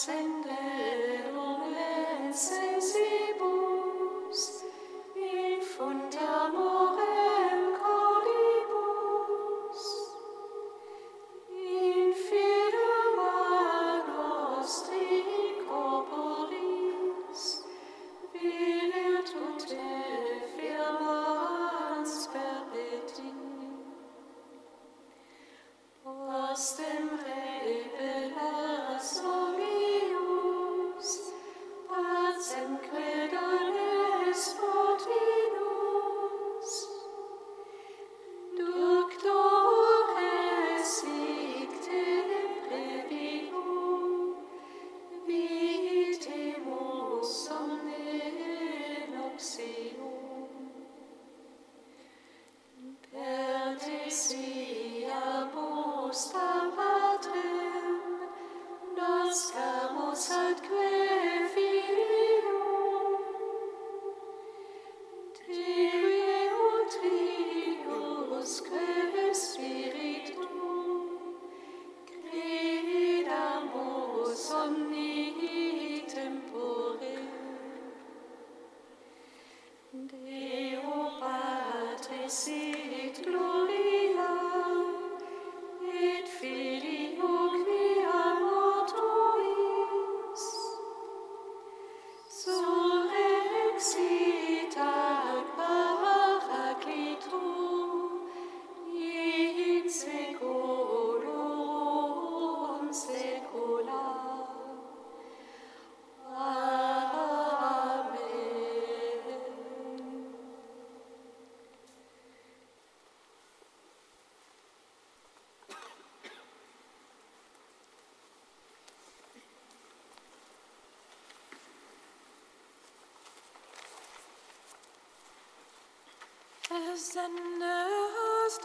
sing buscamos al que Sende aus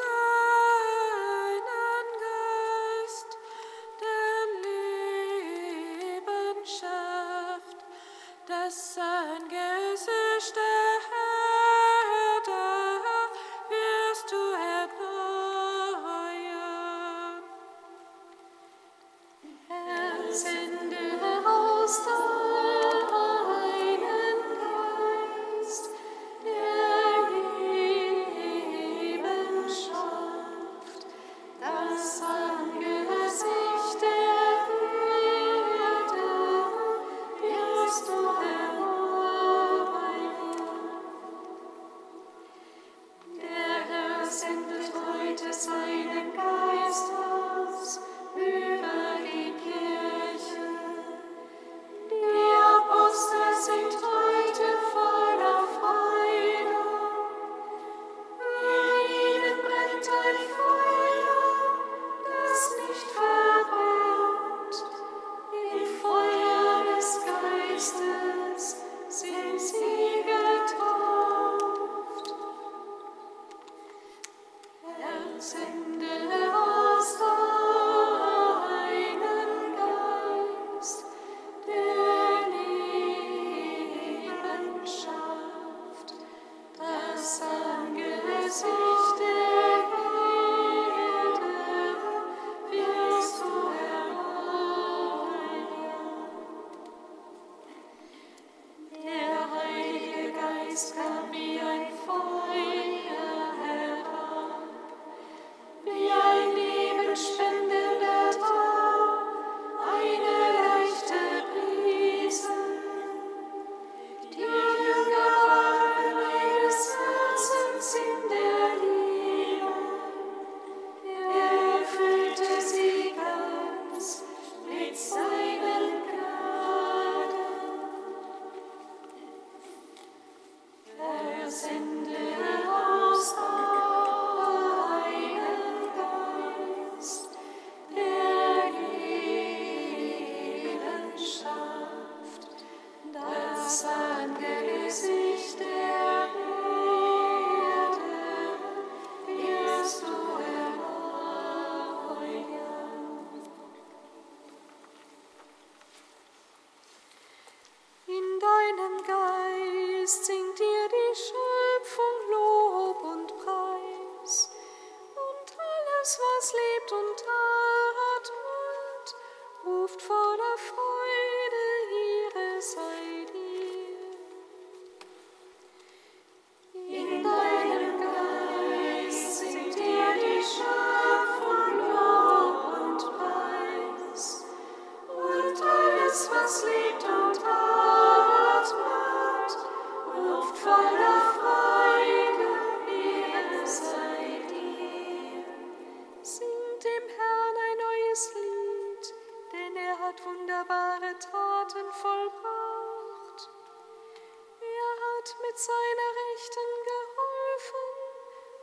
hat mit seiner Rechten geholfen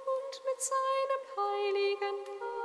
und mit seinem heiligen Arm.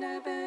ain't.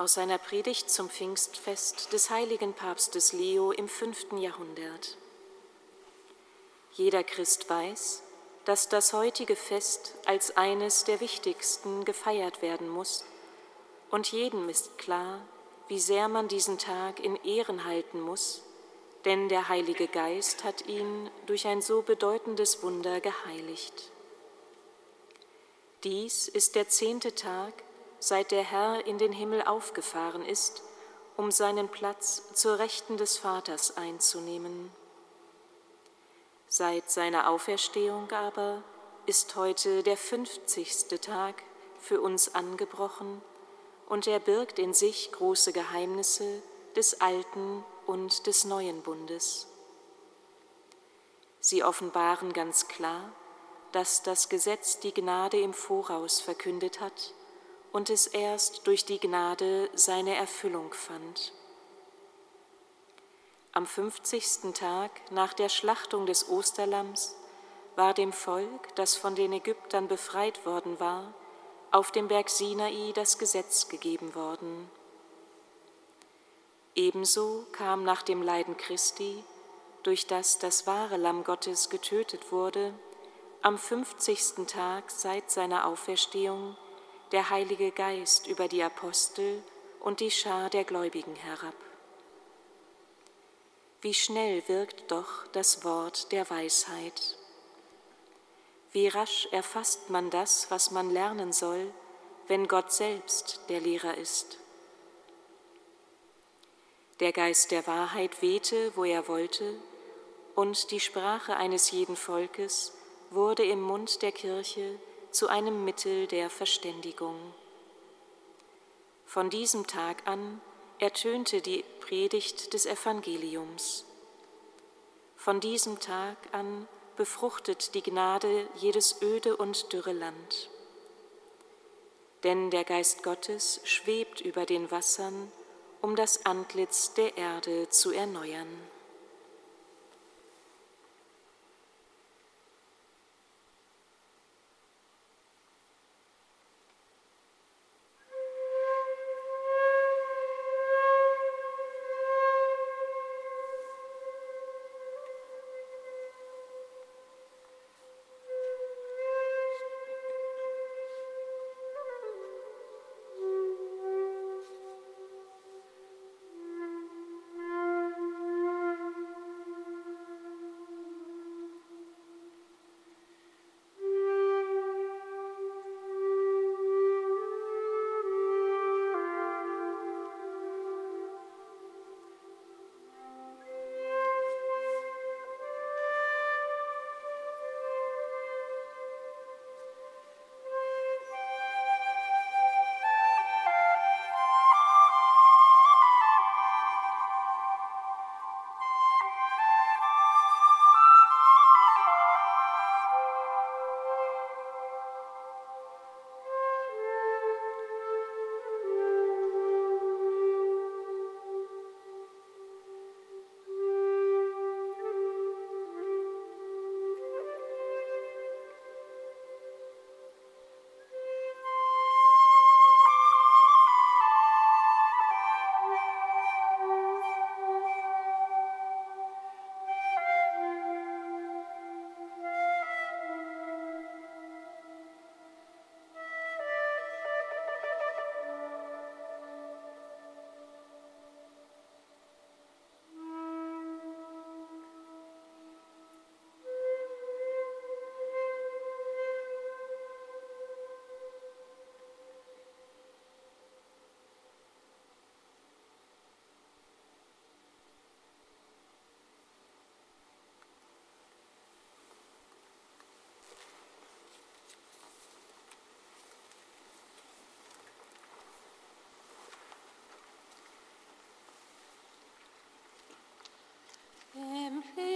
Aus seiner Predigt zum Pfingstfest des heiligen Papstes Leo im fünften Jahrhundert. Jeder Christ weiß, dass das heutige Fest als eines der wichtigsten gefeiert werden muss, und jedem ist klar, wie sehr man diesen Tag in Ehren halten muss, denn der Heilige Geist hat ihn durch ein so bedeutendes Wunder geheiligt. Dies ist der zehnte Tag, seit der Herr in den Himmel aufgefahren ist, um seinen Platz zur Rechten des Vaters einzunehmen. Seit seiner Auferstehung aber ist heute der fünfzigste Tag für uns angebrochen und er birgt in sich große Geheimnisse des alten und des neuen Bundes. Sie offenbaren ganz klar, dass das Gesetz die Gnade im Voraus verkündet hat und es erst durch die Gnade seine Erfüllung fand. Am 50. Tag nach der Schlachtung des Osterlamms war dem Volk, das von den Ägyptern befreit worden war, auf dem Berg Sinai das Gesetz gegeben worden. Ebenso kam nach dem Leiden Christi, durch das das wahre Lamm Gottes getötet wurde, am 50. Tag seit seiner Auferstehung der Heilige Geist über die Apostel und die Schar der Gläubigen herab. Wie schnell wirkt doch das Wort der Weisheit. Wie rasch erfasst man das, was man lernen soll, wenn Gott selbst der Lehrer ist. Der Geist der Wahrheit wehte, wo er wollte, und die Sprache eines jeden Volkes wurde im Mund der Kirche zu einem Mittel der Verständigung. Von diesem Tag an ertönte die Predigt des Evangeliums. Von diesem Tag an befruchtet die Gnade jedes öde und dürre Land. Denn der Geist Gottes schwebt über den Wassern, um das Antlitz der Erde zu erneuern. him.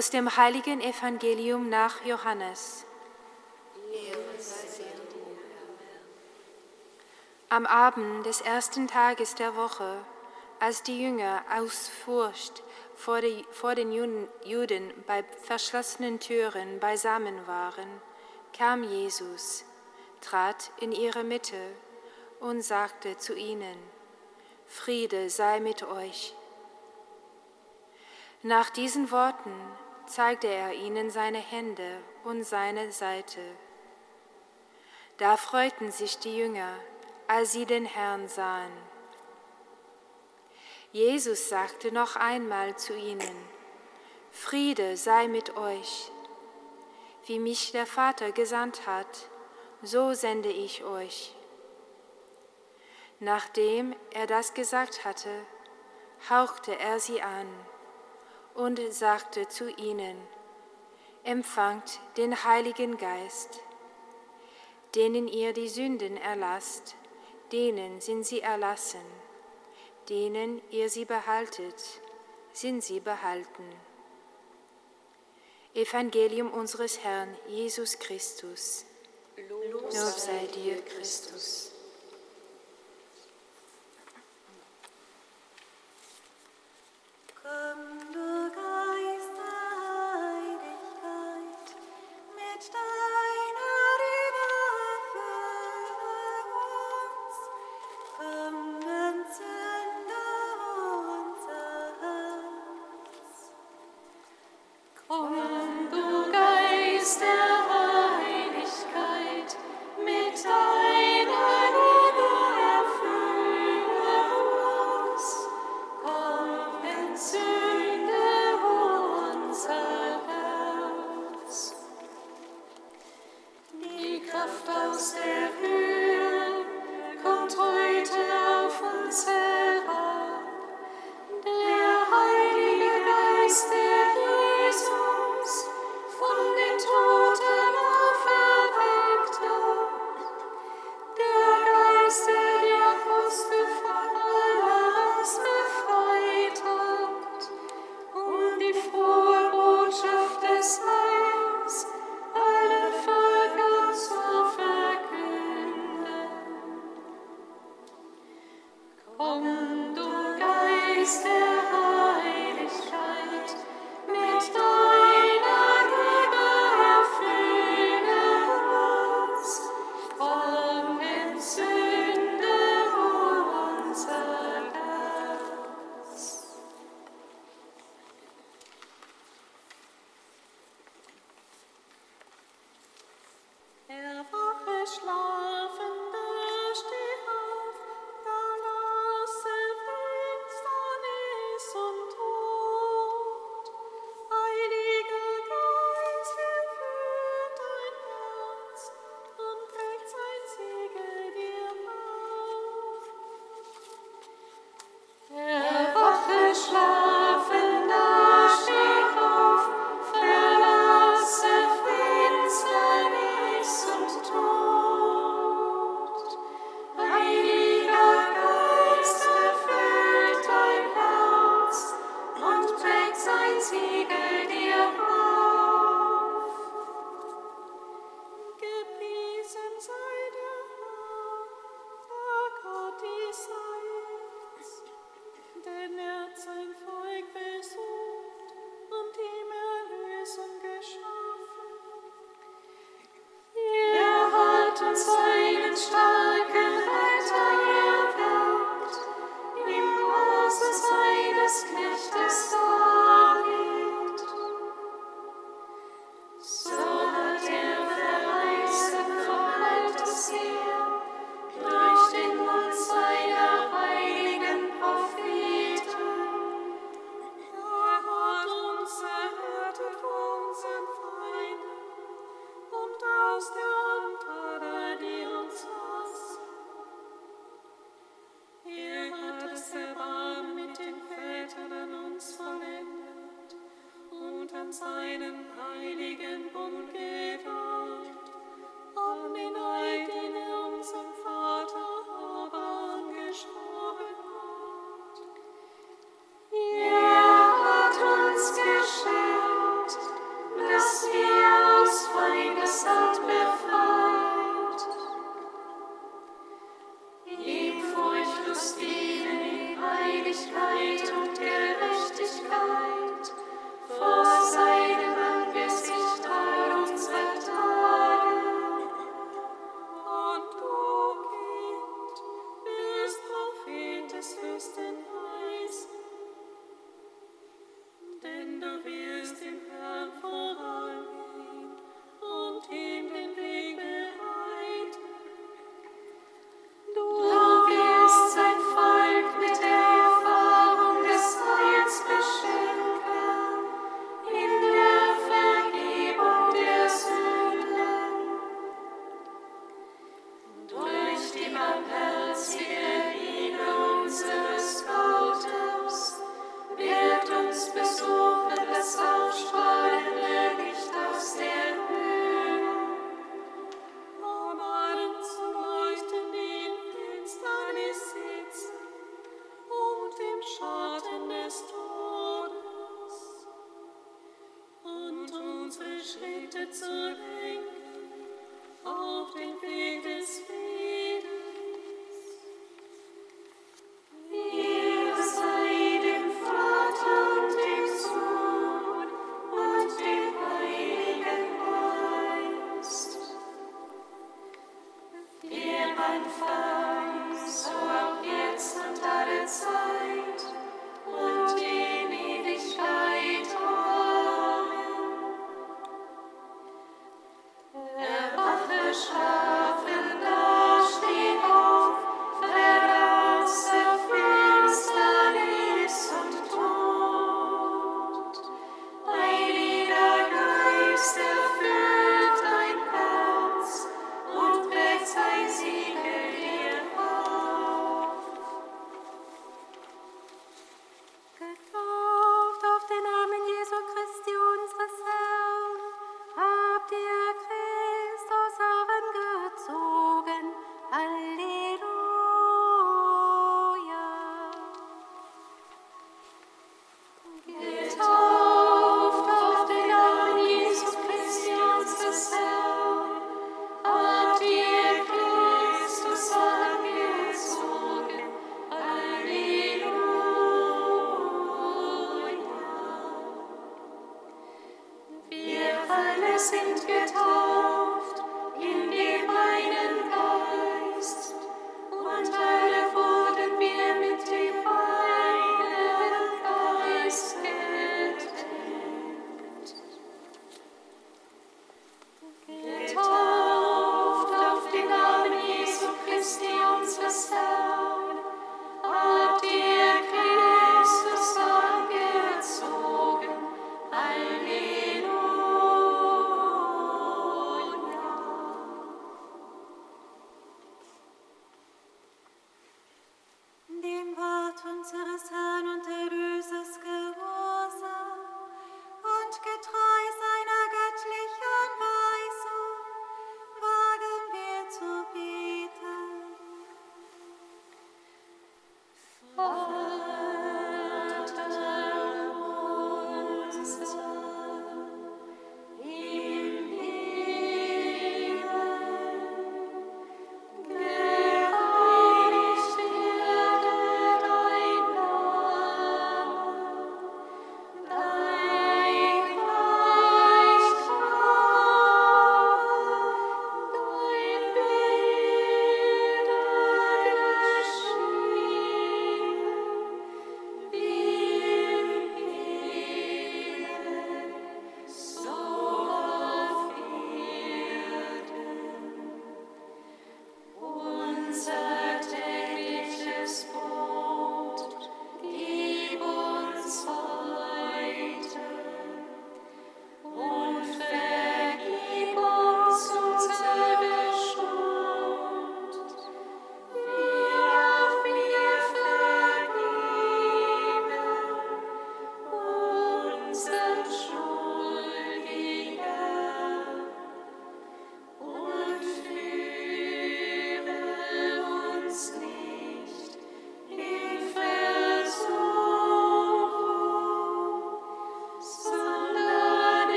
Aus dem heiligen Evangelium nach Johannes. Am Abend des ersten Tages der Woche, als die Jünger aus Furcht vor, den Juden bei verschlossenen Türen beisammen waren, kam Jesus, trat in ihre Mitte und sagte zu ihnen, Friede sei mit euch. Nach diesen Worten zeigte er ihnen seine Hände und seine Seite. Da freuten sich die Jünger, als sie den Herrn sahen. Jesus sagte noch einmal zu ihnen, Friede sei mit euch. Wie mich der Vater gesandt hat, so sende ich euch. Nachdem er das gesagt hatte, hauchte er sie an und sagte zu ihnen, Empfangt den Heiligen Geist, denen ihr die Sünden erlasst, denen sind sie erlassen, denen ihr sie behaltet, sind sie behalten. Evangelium unseres Herrn Jesus Christus. Lob sei dir, Christus.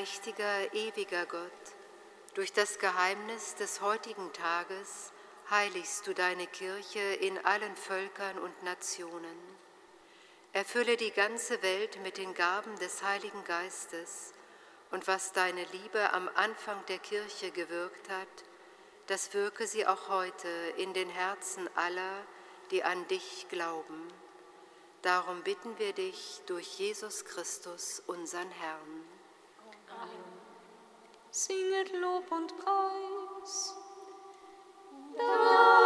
Allmächtiger, ewiger Gott, durch das Geheimnis des heutigen Tages heiligst du deine Kirche in allen Völkern und Nationen. Erfülle die ganze Welt mit den Gaben des Heiligen Geistes und was deine Liebe am Anfang der Kirche gewirkt hat, das wirke sie auch heute in den Herzen aller, die an dich glauben. Darum bitten wir dich durch Jesus Christus, unseren Herrn singet Lob und Preis. Dank.